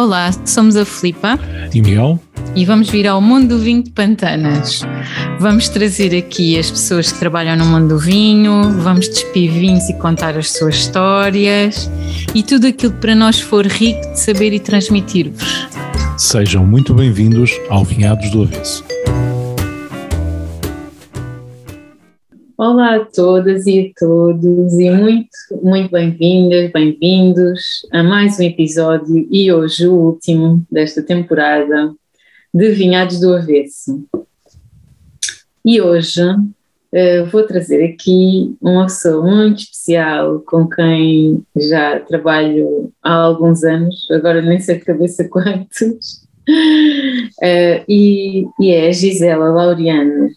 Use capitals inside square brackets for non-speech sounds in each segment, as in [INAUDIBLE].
Olá, somos a Filipa e Miguel e vamos vir ao mundo do vinho de Pantanas. Vamos trazer aqui as pessoas que trabalham no mundo do vinho, vamos despir vinhos e contar as suas histórias e tudo aquilo que para nós for rico de saber e transmitir-vos. Sejam muito bem-vindos ao Vinhados do Avesso. Olá a todas e a todos e muito, muito bem-vindas, bem-vindos a mais um episódio e hoje o último desta temporada de Vinhados do Avesso. E hoje uh, vou trazer aqui uma pessoa muito especial com quem já trabalho há alguns anos, agora nem sei de cabeça quantos, uh, [LAUGHS] e, e é a Gisela Laureano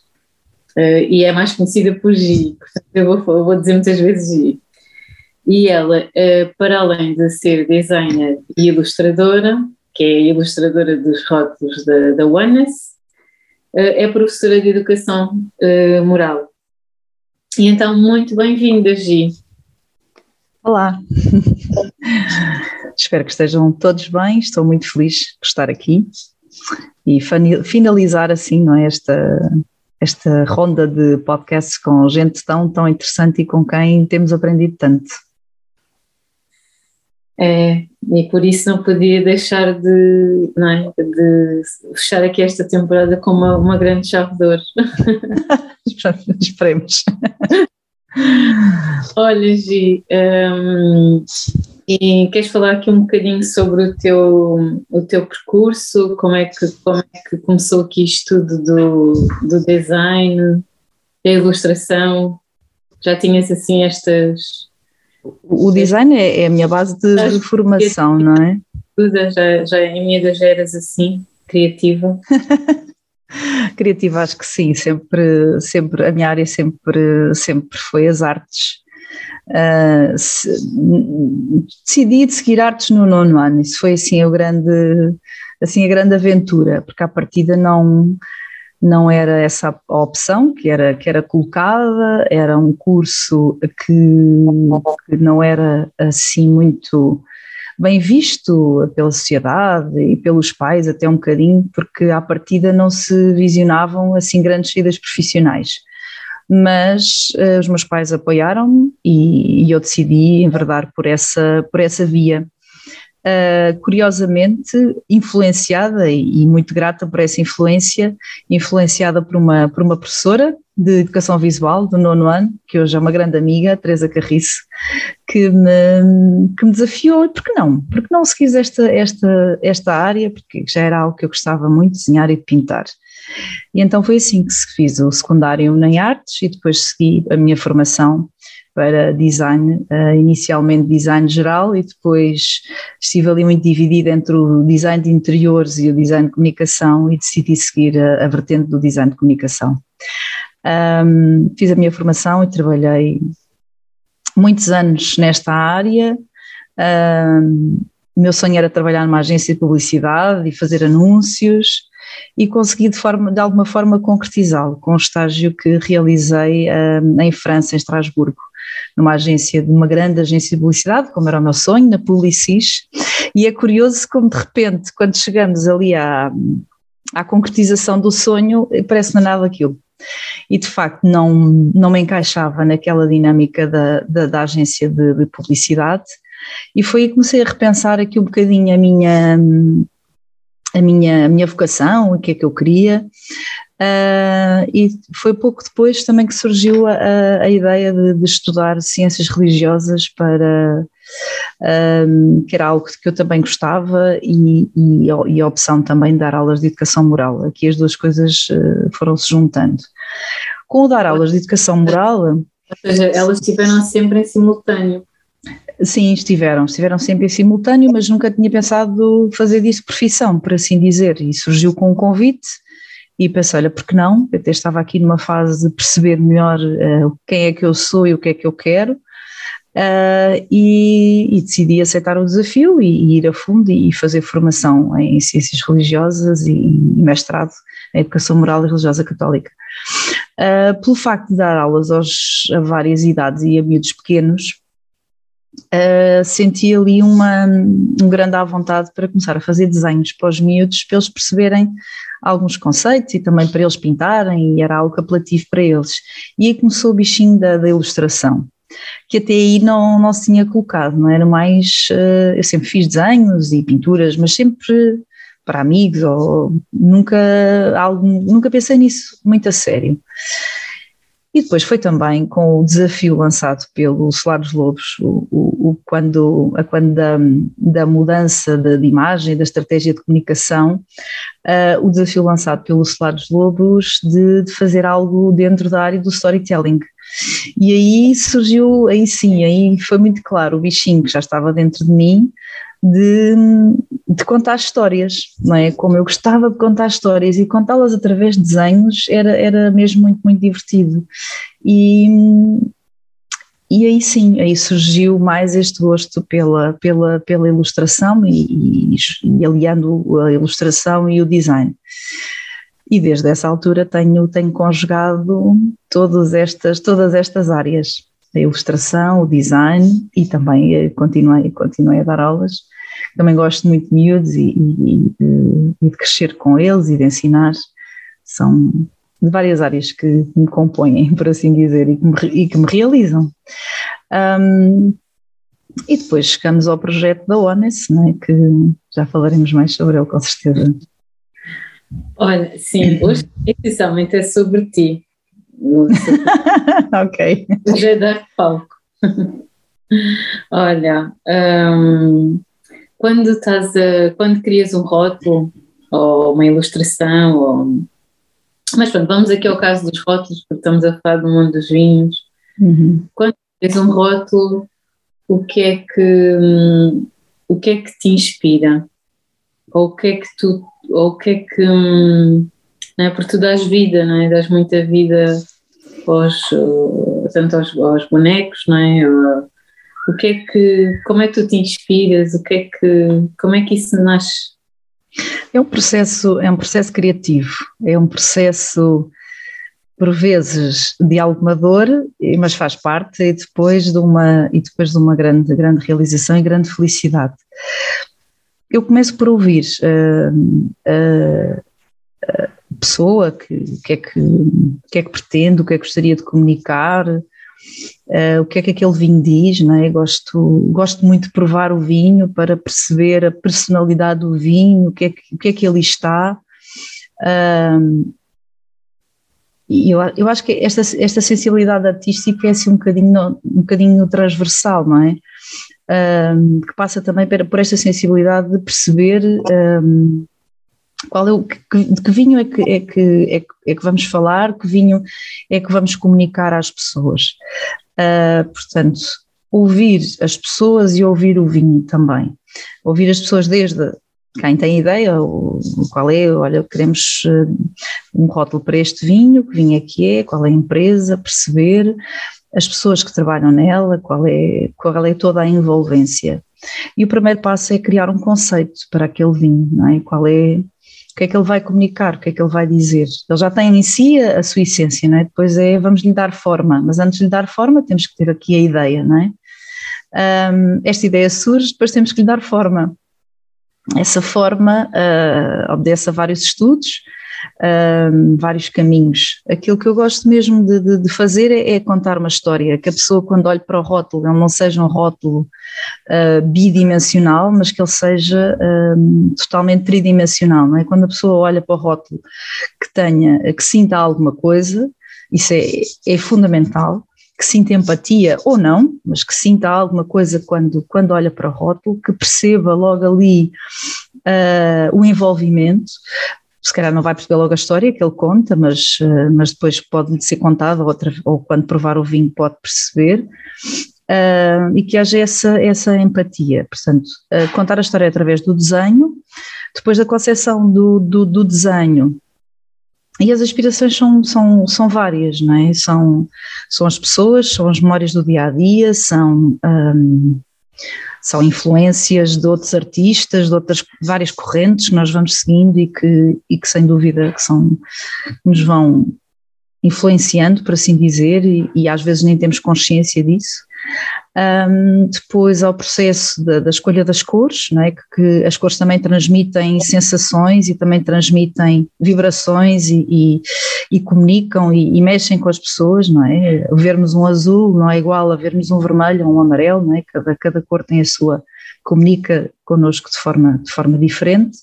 uh, e é mais conhecida por Gi, portanto eu vou, vou dizer muitas vezes Gi. E ela, uh, para além de ser designer e ilustradora, que é ilustradora dos rótulos da, da Oneness, uh, é professora de educação moral. E então, muito bem-vinda, Gi. Olá, [LAUGHS] espero que estejam todos bem, estou muito feliz por estar aqui e finalizar assim não é, esta, esta ronda de podcasts com gente tão, tão interessante e com quem temos aprendido tanto. É, e por isso não podia deixar de, não é, de fechar aqui esta temporada com uma, uma grande chave de ouro. [LAUGHS] Esperemos. [LAUGHS] Olha, Gi, um, e queres falar aqui um bocadinho sobre o teu, o teu percurso? Como é, que, como é que começou aqui estudo do, do design, da ilustração? Já tinhas assim estas. O design é, é a minha base de, de formação, não é? Já, já em minha já eras assim, criativa? [LAUGHS] [LAUGHS] criativa acho que sim, sempre, sempre, a minha área sempre, sempre foi as artes. Uh, se, decidi de seguir artes no nono ano, isso foi assim, o grande, assim a grande aventura, porque à partida não, não era essa a opção que era, que era colocada, era um curso que, que não era assim muito bem visto pela sociedade e pelos pais até um bocadinho, porque à partida não se visionavam assim grandes saídas profissionais mas uh, os meus pais apoiaram-me e, e, eu decidi enverdar por essa, por essa via. Uh, curiosamente influenciada e, e, muito grata por essa influência, influenciada por uma, por uma professora de educação visual do nono ano, que hoje é uma grande amiga, Teresa Carriço, que me, que me desafiou, por que não? Por que não seguir esta, esta, esta área? Porque já era algo que eu gostava muito, de desenhar e de pintar. E então foi assim que se fiz o secundário em artes e depois segui a minha formação para design, uh, inicialmente design geral e depois estive ali muito dividida entre o design de interiores e o design de comunicação e decidi seguir a, a vertente do design de comunicação. Um, fiz a minha formação e trabalhei muitos anos nesta área. Um, o meu sonho era trabalhar numa agência de publicidade e fazer anúncios e consegui de, forma, de alguma forma concretizá-lo com um estágio que realizei um, em França, em Estrasburgo, numa agência, de uma grande agência de publicidade, como era o meu sonho, na Publicis, e é curioso como de repente, quando chegamos ali à, à concretização do sonho, parece não é nada aquilo. E de facto não, não me encaixava naquela dinâmica da, da, da agência de, de publicidade, e foi aí que comecei a repensar aqui um bocadinho a minha, a minha, a minha vocação, o que é que eu queria. Uh, e foi pouco depois também que surgiu a, a ideia de, de, estudar ciências religiosas para um, que era algo que eu também gostava e, e, e, a opção também de dar aulas de educação moral. Aqui as duas coisas uh, foram se juntando. Com o dar aulas de educação moral. Ou seja, elas estiveram sempre em simultâneo. Sim, estiveram, estiveram sempre em simultâneo, mas nunca tinha pensado fazer disso profissão, por assim dizer, e surgiu com um convite e pensei, olha, por que não? Eu até estava aqui numa fase de perceber melhor uh, quem é que eu sou e o que é que eu quero, uh, e, e, decidi aceitar o desafio e, e, ir a fundo e fazer formação em ciências religiosas e, mestrado em educação moral e religiosa católica. Uh, pelo facto de dar aulas aos, a várias idades e a miúdos pequenos, uh, senti ali uma, um grande à vontade para começar a fazer desenhos para os miúdos, para eles perceberem alguns conceitos e também para eles pintarem, e era algo apelativo para eles. E aí começou o bichinho da, da ilustração que até aí não, não se tinha colocado, não era mais, uh, eu sempre fiz desenhos e pinturas, mas sempre para amigos, ou nunca, algo, nunca pensei nisso muito a sério. E depois foi também com o desafio lançado pelo Solar dos Lobos, o, o, o quando, a, quando da, da mudança de, de, imagem, da estratégia de comunicação, uh, o desafio lançado pelo Solar dos Lobos de, de, fazer algo dentro da área do storytelling. E aí surgiu, aí sim, aí foi muito claro o bichinho que já estava dentro de mim, de, de, contar histórias, não é? Como eu gostava de contar histórias e contá-las através de desenhos era, era mesmo muito, muito divertido. E, e aí sim, aí surgiu mais este gosto pela, pela, pela ilustração e, e, e aliando a ilustração e o design. E desde essa altura tenho, tenho conjugado todas estas, todas estas áreas a ilustração, o design e também eh, continuei, continuei a dar aulas também gosto muito de miúdos e, e, e, de crescer com eles e de ensinar. São de várias áreas que me compõem, [LAUGHS] por assim dizer, e que me, e que me realizam. Um, e depois chegamos ao projeto da ONES, né, que já falaremos mais sobre ele, com certeza. Olha, sim, [COUGHS] hoje essencialmente é sobre ti. [LAUGHS] ok. Hoje é dar palco. [LAUGHS] Olha, quando estás a, quando crias um rótulo ou uma ilustração ou mas pronto, vamos aqui ao caso dos rótulos porque estamos a falar do mundo dos vinhos uhum. quando crias um rótulo o que é que o que é que te inspira ou o que é que tu ou o que é que não é? porque tu dás vida, não é? dás muita vida aos, tanto aos, aos bonecos, não é? O que é que, como é que tu te inspiras? O que é que, como é que isso nasce? É um processo, é um processo criativo, é um processo por vezes de alguma dor, mas faz parte e depois de uma e depois de uma grande grande realização e grande felicidade. Eu começo por ouvir uh, uh, a pessoa que, que, é que, que é que pretende, o que é que gostaria de comunicar, uh, o que é que aquele vinho diz, não é? Gosto, gosto muito de provar o vinho para perceber a personalidade do vinho, o que é que, o que, é que ele está. Uh, e eu, eu acho que esta, esta sensibilidade artística é assim um bocadinho, um bocadinho transversal, não é? Um, que passa também por, esta sensibilidade de perceber um, qual é o que, de que vinho é que, é, que, é, que, é que vamos falar, que vinho é que vamos comunicar às pessoas. Uh, portanto, ouvir as pessoas e ouvir o vinho também. Ouvir as pessoas desde quem tem ideia, o, qual é, olha, queremos uh, um rótulo para este vinho, que vinho é que é, qual é a empresa, perceber as pessoas que trabalham nela, qual é, qual é toda a envolvência. E o primeiro passo é criar um conceito para aquele vinho, não é? Qual é o que é que ele vai comunicar, o que é que ele vai dizer. Ele já tem em si a, a sua essência, não é? Depois é vamos lhe dar forma, mas antes de lhe dar forma temos que ter aqui a ideia, não é? Um, esta ideia surge, depois temos que lhe dar forma. Essa forma uh, obedece a vários estudos, uh, vários caminhos. Aquilo que eu gosto mesmo de, de, de, fazer é, é, contar uma história, que a pessoa quando olhe para o rótulo, ele não seja um rótulo uh, bidimensional, mas que ele seja uh, totalmente tridimensional, não é? Quando a pessoa olha para o rótulo que tenha, que sinta alguma coisa, isso é, é fundamental, que sinta empatia ou não, mas que sinta alguma coisa quando, quando olha para o rótulo, que perceba logo ali uh, o envolvimento, se calhar não vai perceber logo a história que ele conta, mas, mas depois pode ser contado, ou, ou quando provar o vinho pode perceber, uh, e que haja essa, essa empatia. Portanto, uh, contar a história através do desenho, depois da concepção do, do, do desenho. E as aspirações são, são, são várias, não é? São, são as pessoas, são as memórias do dia a dia, são. Um, são influências de outros artistas, de outras várias correntes que nós vamos seguindo e que, e que sem dúvida que são, nos vão influenciando, por assim dizer, e, e às vezes nem temos consciência disso Um, depois ao processo da, da, escolha das cores, não é? que, que, as cores também transmitem sensações e também transmitem vibrações e, e, e comunicam e, e, mexem com as pessoas, não é? Vermos um azul não é igual a vermos um vermelho ou um amarelo, não é? Cada, cada cor tem a sua, comunica connosco de forma, de forma diferente.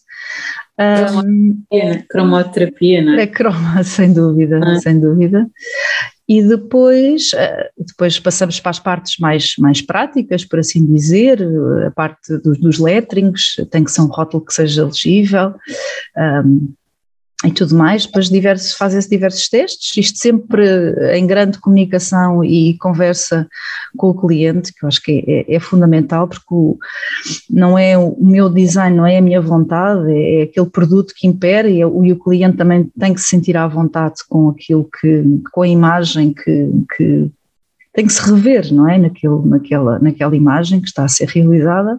Um, cromoterapia, não é? É croma, [LAUGHS] sem dúvida, ah. sem dúvida. E depois, eh, depois passamos para as partes mais, mais práticas, por assim dizer, a parte dos, dos letterings, tem que ser um rótulo que seja legível, um, e tudo mais, depois diversos, fazem-se diversos testes, isto sempre em grande comunicação e conversa com o cliente, que eu acho que é, é, fundamental, porque o, não é o meu design, não é a minha vontade, é, aquele produto que impera e, o, e o cliente também tem que se sentir à vontade com aquilo que, com a imagem que, que tem que se rever, não é, Naquilo, naquela, naquela imagem que está a ser realizada.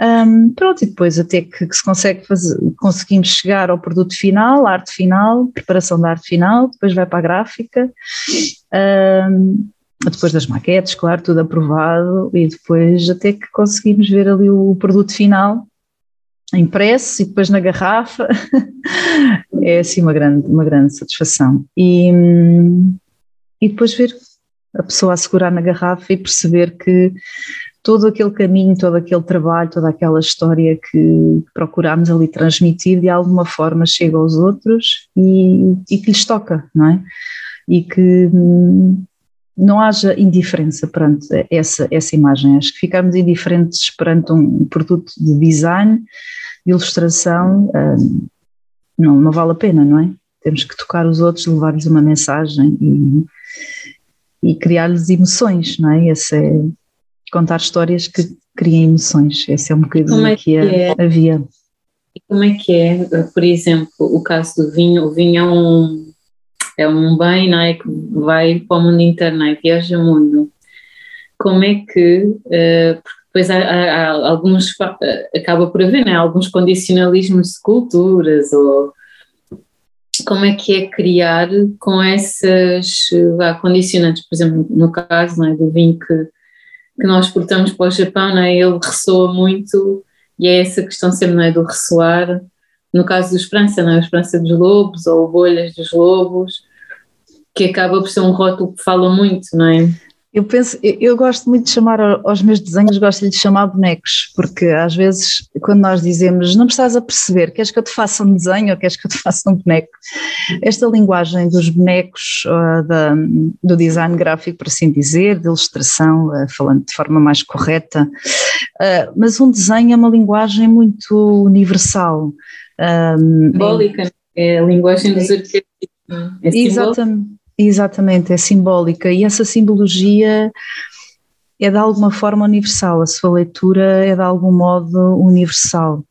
Um, pronto, e depois até que, que, se consegue fazer, conseguimos chegar ao produto final, arte final, preparação da arte final, depois vai para a gráfica, um, depois das maquetes, claro, tudo aprovado, e depois até que conseguimos ver ali o produto final impresso e depois na garrafa, [LAUGHS] é assim uma grande, uma grande satisfação. E, e depois ver a pessoa a segurar na garrafa e perceber que todo aquele caminho, todo aquele trabalho, toda aquela história que procurámos ali transmitir, de alguma forma chega aos outros e, e que lhes toca, não é? E que hum, não haja indiferença perante essa, essa imagem. Acho que ficarmos indiferentes perante um produto de design, de ilustração, hum, não, não vale a pena, não é? Temos que tocar os outros, levar-lhes uma mensagem e, e criar-lhes emoções, não é? Esse é contar histórias que criem emoções. Esse é um bocadinho é que, que é? havia. E como é que é, por exemplo, o caso do vinho? O vinho é um, é um bem não é, que vai para o mundo inteiro, não é? viaja o mundo. Como é que, uh, depois há, há, há, alguns, acaba por haver, não é? alguns condicionalismos de culturas ou como é que é criar com essas uh, condicionantes, por exemplo, no caso não é, do vinho que que nós portamos para o Japão, não é? ele ressoa muito e é essa questão sempre não é, do ressoar. No caso do Esperança, não é? a Esperança dos Lobos ou Bolhas dos Lobos, que acaba por ser um rótulo que fala muito, não é? Eu penso, eu gosto muito de chamar aos meus desenhos, gosto de lhes chamar bonecos, porque às vezes quando nós dizemos não estás a perceber, queres que eu te faça um desenho ou queres que eu te [LAUGHS] faça um boneco? Esta linguagem dos bonecos, da, do design gráfico, por assim dizer, de ilustração, uh, falando de forma mais correta, uh, mas um desenho é uma linguagem muito universal. Simbólica, é a linguagem dos arquétipos. É Exatamente. Exatamente, é simbólica e essa simbologia é de alguma forma universal, a sua leitura é de algum modo universal.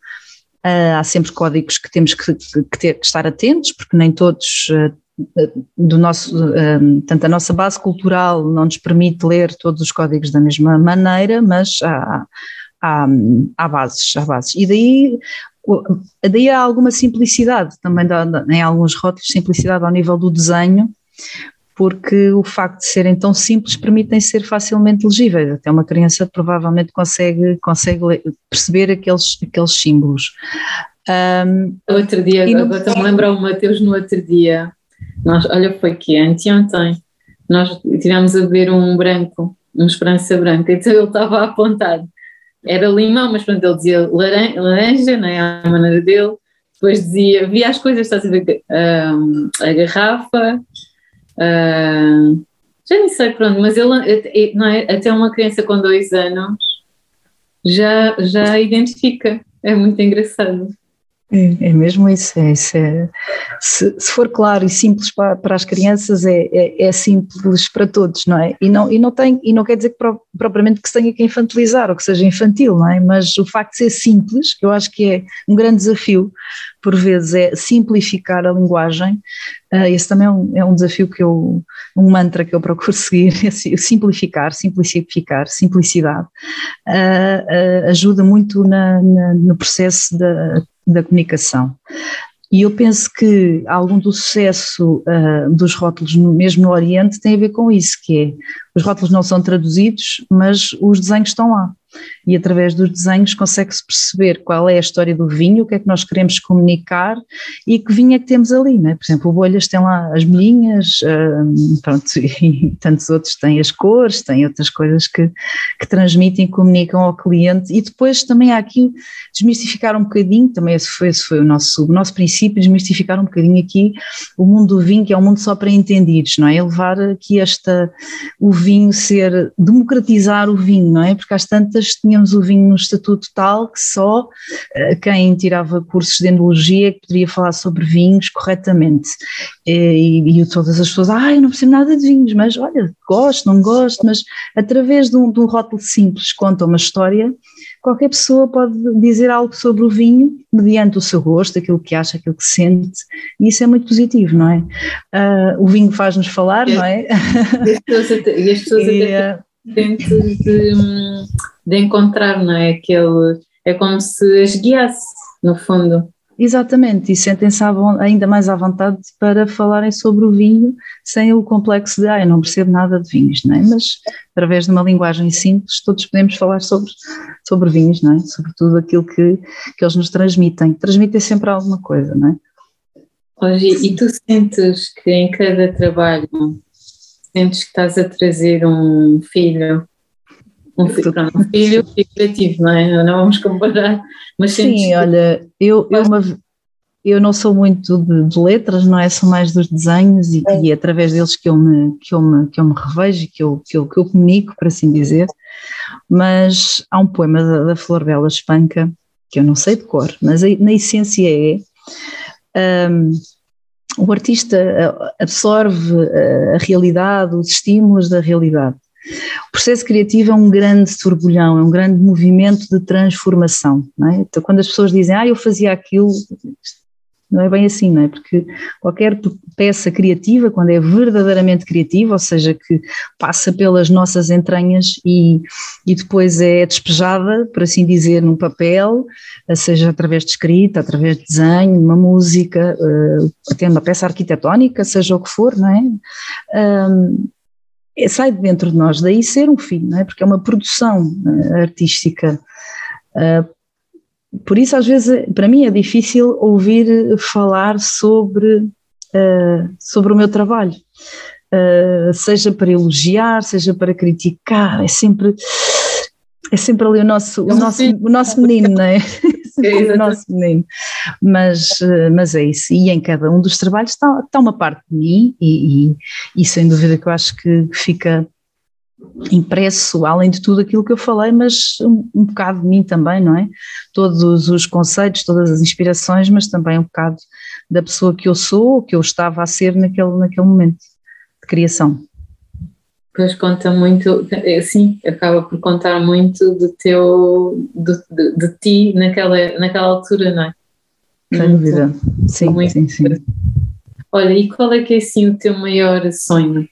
Uh, há sempre códigos que temos que, que, ter que estar atentos, porque nem todos uh, do nosso, uh, tanto a nossa base cultural não nos permite ler todos os códigos da mesma maneira, mas há, há, há bases, há bases. E daí daí há alguma simplicidade também em alguns rótulos, simplicidade ao nível do desenho, porque o facto de serem tão simples permitem ser facilmente legíveis. Até uma criança provavelmente consegue, consegue perceber aqueles, aqueles símbolos. Um, outro dia, no... agora estou-me a lembrar o Mateus no outro dia. Nós, olha, foi que anteontem nós tivemos a beber um branco, um esperança branca, então ele estava a apontar. Era limão, mas pronto, ele dizia laranja, laranja né, à maneira dele. Depois dizia, via as coisas, estás a ver, um, a garrafa, Uh, já nem sei, pronto, mas ele, não é, até uma criança com dois anos já, já identifica. É muito engraçado. É, é mesmo isso. É, isso é, se, se, for claro e simples para, para as crianças, é, é, é, simples para todos, não é? E não, e não, tem, e não quer dizer que pro, propriamente que se tenha que infantilizar ou que seja infantil, não é? Mas o facto de ser simples, que eu acho que é um grande desafio, por vezes, é simplificar a linguagem. Uh, esse também é um, é um desafio que eu, um mantra que eu procuro [LAUGHS] seguir, é simplificar, simplificar, simplicidade. Uh, uh, ajuda muito na, na, no processo da da comunicação. E eu penso que algum do sucesso uh, dos rótulos, mesmo no Oriente, tem a ver com isso, que é, os rótulos não são traduzidos, mas os desenhos estão lá e através dos desenhos consegue-se perceber qual é a história do vinho, o que é que nós queremos comunicar e que vinho é que temos ali, né? Por exemplo, o Bolhas tem lá as molhinhas, hum, pronto, [LAUGHS] e tantos outros têm as cores, têm outras coisas que, que transmitem, comunicam ao cliente e depois também há aqui desmistificar um bocadinho, também esse foi, esse foi o nosso, o nosso princípio, desmistificar um bocadinho aqui o mundo do vinho, que é um mundo só para entendidos, não é? Levar aqui esta, o vinho ser, democratizar o vinho, não é? Porque às tantas tínhamos o vinho no estatuto tal que só eh, quem tirava cursos de enologia que poderia falar sobre vinhos corretamente. E, e todas as pessoas, ah, eu não percebo nada de vinhos, mas olha, gosto, não gosto, mas através de um, de um rótulo simples conta uma história qualquer pessoa pode dizer algo sobre o vinho mediante o seu gosto, aquilo que acha, aquilo que sente, e isso é muito positivo, não é? Uh, o vinho faz-nos falar, não é? E as pessoas até, e as pessoas [LAUGHS] até de, de encontrar, não é? Aquele, é como se as guiasse, no fundo. Exatamente, e sentem-se ainda mais à vontade para falarem sobre o vinho sem o complexo de, ah, eu não percebo nada de vinhos, não é? Mas através de uma linguagem simples todos podemos falar sobre, sobre vinhos, não é? Sobre tudo aquilo que, que eles nos transmitem. Transmitem sempre alguma coisa, não é? Hoje, e tu sentes que em cada trabalho sentes que estás a trazer um filho um filho, um filho figurativo, não é? Não vamos comparar, mas Sim, olha, eu, eu, uma, eu não sou muito de, de, letras, não é? Sou mais dos desenhos e, é. e, é através deles que eu me, que eu me, que eu me revejo, que eu, que, eu, que eu comunico, por assim dizer. Mas há um poema da, da Flor Bela Espanca, que eu não sei de cor, mas na essência é. Um, o artista absorve a realidade, os estímulos da realidade. O processo criativo é um grande turbulhão, é um grande movimento de transformação. É? Então, quando as pessoas dizem, ah, eu fazia aquilo, não é bem assim, não é? Porque qualquer peça criativa, quando é verdadeiramente criativa, ou seja, que passa pelas nossas entranhas e, e depois é despejada, por assim dizer, num papel, seja através de escrita, através de desenho, uma música, até uma peça arquitetónica, seja o que for, não é? Um, é, sai de dentro de nós, daí ser um filho, não é? porque é uma produção uh, artística. Uh, por isso, às vezes, para mim é difícil ouvir falar sobre, uh, sobre o meu trabalho, seja para elogiar, seja para criticar, é sempre. É sempre ali o nosso, o nosso, o nosso menino, não é? [LAUGHS] [LAUGHS] é o nosso menino. Mas, mas é isso. E em cada um dos trabalhos está, está uma parte de mim, e, e, e sem dúvida que eu acho que fica impresso, além de tudo aquilo que eu falei, mas um, um, bocado de mim também, não é? Todos os conceitos, todas as inspirações, mas também um bocado da pessoa que eu sou, que eu estava a ser naquele, naquele momento de criação. Pois conta muito, é, sim, acaba por contar muito do teu, de, de, de ti naquela, naquela altura, não é? Sem dúvida, sim, muito sim, sim. Olha, e qual é que é assim o teu maior sonho?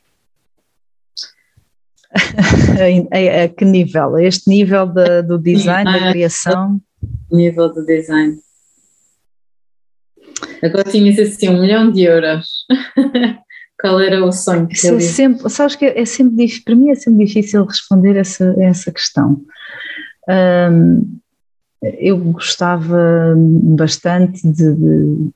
[LAUGHS] a, que nível? A este nível do design, ah, da criação? Nível do design. Agora tinhas assim um milhão de euros. [LAUGHS] Qual era o sonho que é sempre, Sabes que é sempre para mim é sempre difícil responder essa, essa questão. Eu gostava bastante de, de,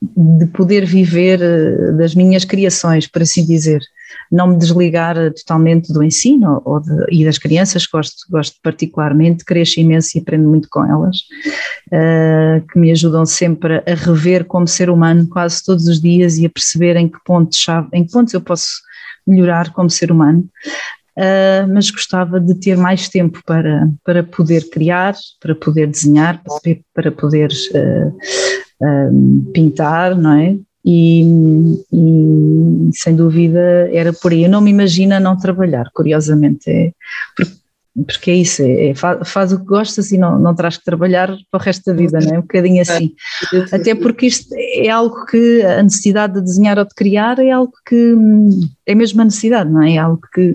de poder viver eh, das minhas criações, por assim dizer não me desligar totalmente do ensino ou de, e das crianças, gosto, gosto particularmente, cresço imenso e aprendo muito com elas, uh, que me ajudam sempre a rever como ser humano quase todos os dias e a perceber em que pontos, em que pontos eu posso melhorar como ser humano. Uh, mas gostava de ter mais tempo para, para poder criar, para poder desenhar, para, poder uh, pintar, não é? E, e, sem dúvida era por aí. Eu não me imagino não trabalhar, curiosamente, é, porque, porque é isso, é, é, faz, faz, o que gostas e não, não terás que trabalhar para o resto da vida, não é? Um bocadinho assim. Até porque isto é algo que a necessidade de desenhar ou de criar é algo que é mesmo a necessidade, não é? É algo que,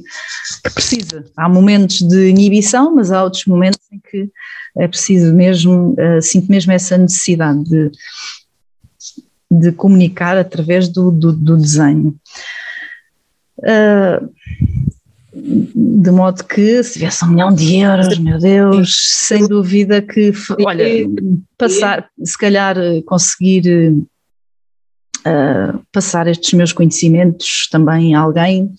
que precisa. Há momentos de inibição, mas há outros momentos em que é preciso mesmo, uh, sinto mesmo essa necessidade de de comunicar através do, do, do desenho. Uh, de modo que se tivesse um milhão de euros, meu Deus, sem dúvida que, olha, passar, se calhar conseguir uh, passar estes meus conhecimentos também a alguém,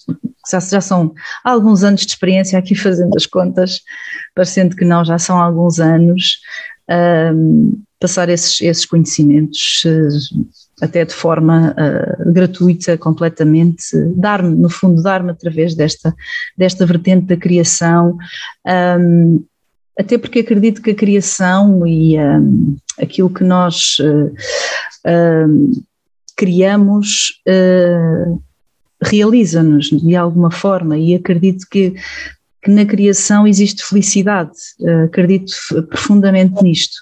já, já são alguns anos de experiência aqui fazendo as contas, parecendo que não, já são alguns anos, uh, passar esses, esses conhecimentos uh, até de forma uh, gratuita, completamente, dar-me, no fundo, dar-me através desta, desta vertente da criação, um, até porque acredito que a criação e um, aquilo que nós uh, criamos realiza-nos de alguma forma e acredito que, que na criação existe felicidade, uh, acredito profundamente nisto.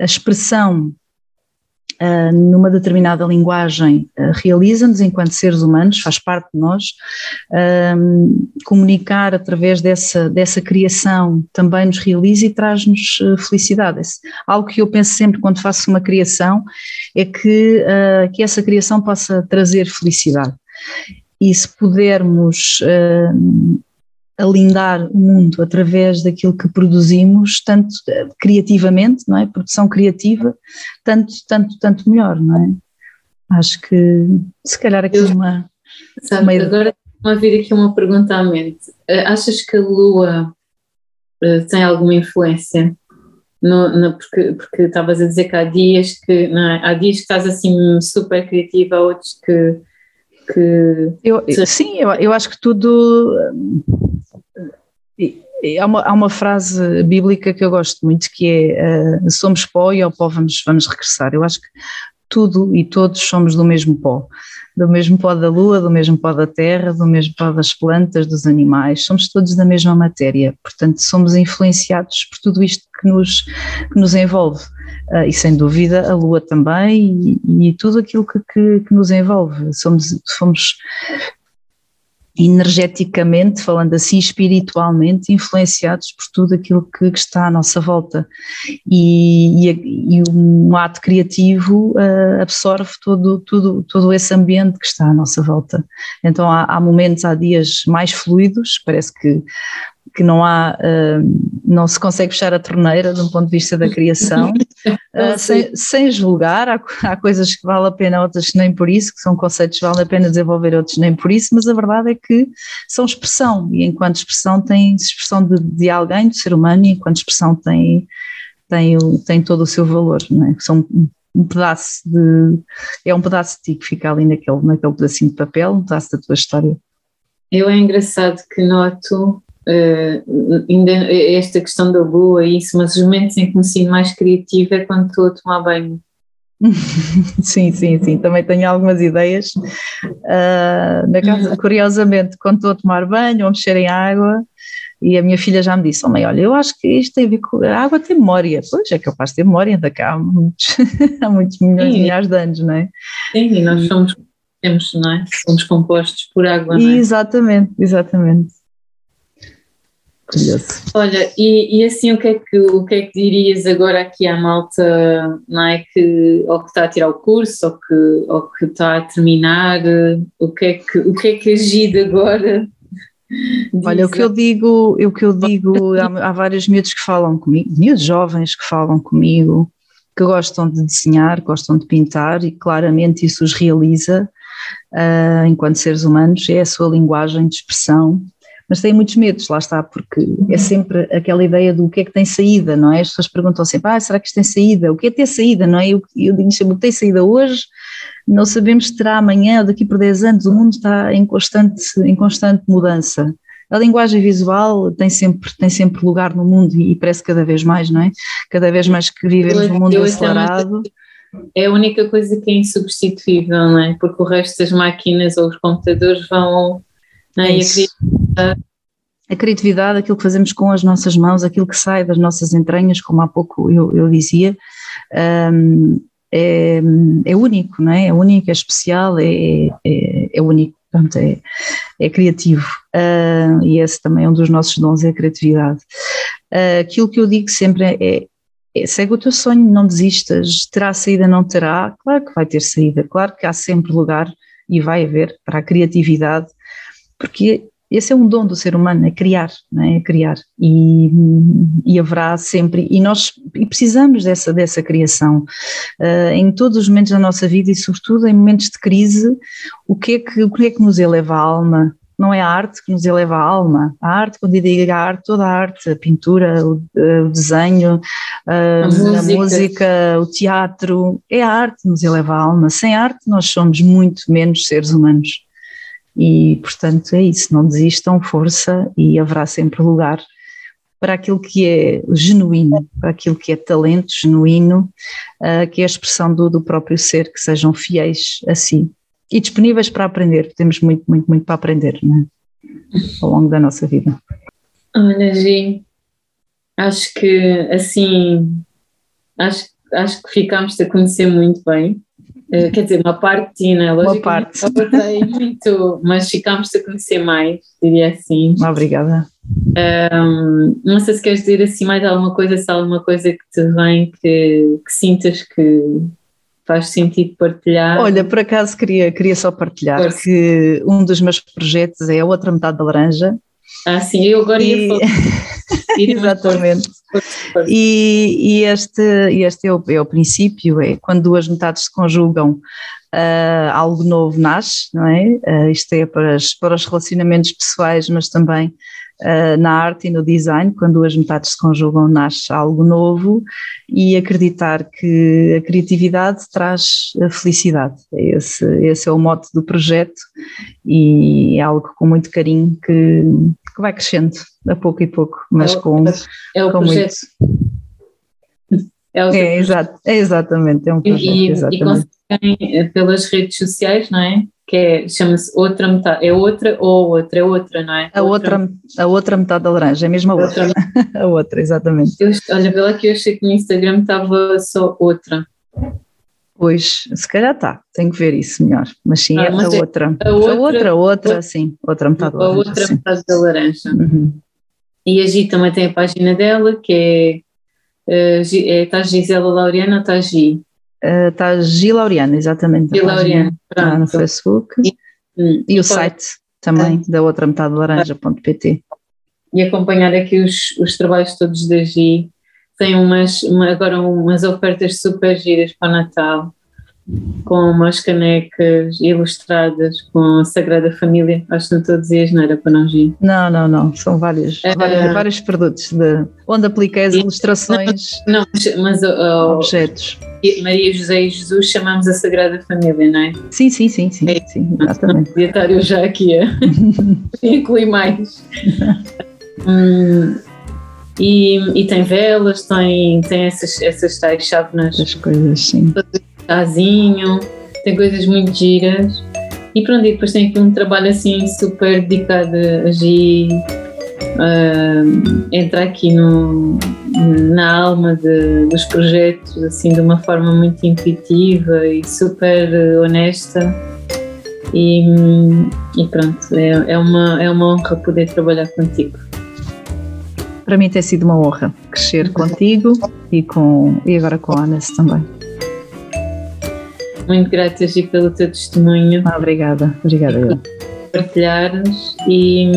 a expressão uh, numa determinada linguagem uh, realiza-nos enquanto seres humanos, faz parte de nós. Comunicar através dessa, dessa criação também nos realiza e traz-nos felicidade. Esse, algo que eu penso sempre quando faço uma criação é que, que essa criação possa trazer felicidade. E se pudermos alindar o mundo através daquilo que produzimos, tanto eh, criativamente, não é? Produção criativa, tanto, tanto, tanto melhor, não é? Acho que se calhar aqui uma. Sabe, uma... agora vai vir aqui uma pergunta à mente. Eh, achas que a Lua uh, tem alguma influência? No, no, porque, porque estavas a dizer que há dias que é? há dias que estás assim super criativa, outros que que. Eu, sim, eu, eu acho que tudo. Há uma, há uma frase bíblica que eu gosto muito que é uh, somos pó e ao pó vamos, vamos regressar. Eu acho que tudo e todos somos do mesmo pó, do mesmo pó da lua, do mesmo pó da terra, do mesmo pó das plantas, dos animais, somos todos da mesma matéria, portanto somos influenciados por tudo isto que nos, que nos envolve. Uh, e sem dúvida a Lua também e, e tudo aquilo que, que, que, nos envolve. Somos, somos energeticamente, falando assim, espiritualmente, influenciados por tudo aquilo que, que está à nossa volta. E, e, e um ato criativo uh, absorve todo, todo, todo esse ambiente que está à nossa volta. Então há, há momentos, há dias mais fluidos, parece que que não há, uh, não se consegue fechar a torneira de um ponto de vista da criação, [LAUGHS] uh, sem, sem, julgar, há, [LAUGHS] há, coisas que vale a pena, outras que nem por isso, que são conceitos que vale a pena desenvolver, outros nem por isso, mas a verdade é que são expressão, e enquanto expressão tem expressão de, de alguém, do ser humano, e enquanto expressão tem, tem, tem todo o seu valor, não é? São um pedaço de, é um pedaço de ti que fica ali naquele, naquele pedacinho de papel, um pedaço da tua história. Eu é engraçado que noto uh, ainda esta questão da lua e isso, mas os momentos em que me sinto mais criativa é quando estou a tomar banho. [LAUGHS] sim, sim, sim, também tenho algumas ideias. Uh, na casa, uhum. curiosamente, quando estou a tomar banho ou mexer em água, e a minha filha já me disse: oh, mãe, olha, eu acho que isto tem a ver com. A água tem memória. Pois é, que eu faço ter memória, ainda cá há muitos, [LAUGHS] há muitos milhões, de milhares de anos, não é? Sim, e nós somos, temos, não é? Somos compostos por água, não é? Exatamente, exatamente. Curioso. Olha, e, e, assim o que, é que, o que é que dirias agora aqui à malta, não é, que, ou que está a tirar o curso, ou que, ou que está a terminar, o que é que, o que, é que agide agora? [LAUGHS] Olha, o que eu digo, o que eu digo, há, há vários miúdos que falam comigo, miúdos jovens que falam comigo, que gostam de desenhar, gostam de pintar e claramente isso os realiza uh, enquanto seres humanos, é a sua linguagem de expressão mas têm muitos medos, lá está, porque é sempre aquela ideia do que é que tem saída, não é? As pessoas perguntam sempre, ah, será que isto tem saída? O que é ter saída, não é? Eu, eu digo sempre, o que tem saída hoje, não sabemos se terá amanhã ou daqui por 10 anos, o mundo está em constante, em constante mudança. A linguagem visual tem sempre, tem sempre lugar no mundo e parece cada vez mais, não é? Cada vez mais que vivemos num mundo acelerado. É a única coisa que é insubstituível, não é? Porque o resto das máquinas ou os computadores vão. Não é? A criatividade, aquilo que fazemos com as nossas mãos, aquilo que sai das nossas entranhas, como há pouco eu, eu dizia, um, é, é, único, não é? É único, é especial, é, é, é único, portanto, é, é criativo. Uh, e esse também é um dos nossos dons, é a criatividade. Uh, aquilo que eu digo sempre é, é, segue o teu sonho, não desistas, terá saída, não terá, claro que vai ter saída, claro que há sempre lugar e vai haver para a criatividade, porque esse é um dom do ser humano, é criar, é? é criar. E, e, haverá sempre, e nós e precisamos dessa, dessa criação uh, em todos os momentos da nossa vida e sobretudo em momentos de crise, o que é que, o que, é que nos eleva a alma? Não é a arte que nos eleva a alma. A arte, quando eu digo a arte, toda a arte, a pintura, o, o desenho, a, a, música. a música, o teatro, é a arte que nos eleva a alma. Sem arte nós somos muito menos seres humanos. E, portanto, é isso, não desistam, força e haverá sempre lugar para aquilo que é genuíno, para aquilo que é talento genuíno, uh, que é a expressão do, do próprio ser, que sejam fiéis a si e disponíveis para aprender, temos muito, muito, muito para aprender é? ao longo da nossa vida. Olha, Gi, acho que assim, acho, acho que ficámos a conhecer muito bem. Uh, quer dizer, uma parte de ti, né? Lógico uma parte. Eu muito, mas ficámos a conhecer mais, diria assim. Obrigada. Um, não sei se queres dizer assim mais alguma coisa, se há alguma coisa que te vem que, que sintas que faz sentido partilhar. Olha, por acaso queria, queria só partilhar Força. que um dos meus projetos é a outra metade da laranja. Ah, sim, eu agora e... [LAUGHS] ia falar. Exatamente. E, e, este, este é, o, é o princípio, é quando duas metades se conjugam, uh, algo novo nasce, não é? Uh, isto é para, as, para os relacionamentos pessoais, mas também uh, na arte e no design, quando duas metades se conjugam, nasce algo novo e acreditar que a criatividade traz a felicidade. Esse, esse é o mote do projeto e é algo com muito carinho que, que vai crescendo a pouco e pouco, mas é o, com, é o com projeto. muito. É, é, exato, é exatamente, é um projeto, e, exatamente. E eh, pelas redes sociais, não é? que é, chama-se outra metade, é outra ou outra, é outra, não é? A outra, outra a outra metade da laranja, é mesmo a outra. outra. [LAUGHS] a outra, exatamente. Eu, olha, pela que eu achei que no Instagram estava só outra. Pois, se calhar está, tenho que ver isso melhor, mas sim, ah, é mas a, é outra. a outra. A outra, outra, sim, outra metade da laranja. A outra metade da laranja. Uhum. E a Gi também tem a página dela, que é, uh, é está Gisela Laureana ou está Gi? Está uh, Gi Laureana, exatamente. Gi Laureana, está no Facebook. E, e, e o site também, é. da outra metade laranja.pt. E acompanhar aqui os, os trabalhos todos da Gi. Tem umas, uma, agora umas ofertas super giras para o Natal com umas canecas ilustradas com a Sagrada Família. Acho que não estou a dizer não era para não vir. Não, não, não. São vários, é, vários, vários, produtos de, onde apliquei as ilustrações. Não, mas uh, objetos. Maria José e Jesus chamamos a Sagrada Família, não é? Sim, sim, sim, sim. É, sim exatamente. Não podia estar eu já aqui a incluir mais. hum, e, e, tem velas, tem, tem essas, essas tais chávenas. As coisas, sim casinho, tem coisas muito giras. E pronto, e depois tem aqui um trabalho assim super dedicado a agir, uh, entrar aqui no, na alma de, dos projetos assim de uma forma muito intuitiva e super honesta. E, e pronto, é, é, uma, é uma honra poder trabalhar contigo. Para mim tem sido uma honra crescer contigo e, com, e agora com a Anas também. Muito grata, Gi, pelo teu testemunho. Ah, obrigada, obrigada. Eu. Partilhares e,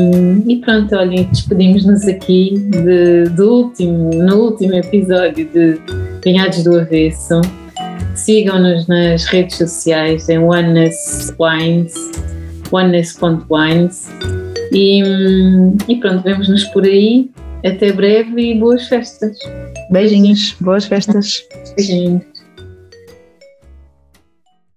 e pronto, olhem, despedimos-nos aqui de, do último, no último episódio de Pinhados do Avesso. Sigam-nos nas redes sociais em Oneness Wines, oneness.wines e, e pronto, vemos-nos por aí. Até breve e boas festas. Beijinhos, boas festas. Beijinhos.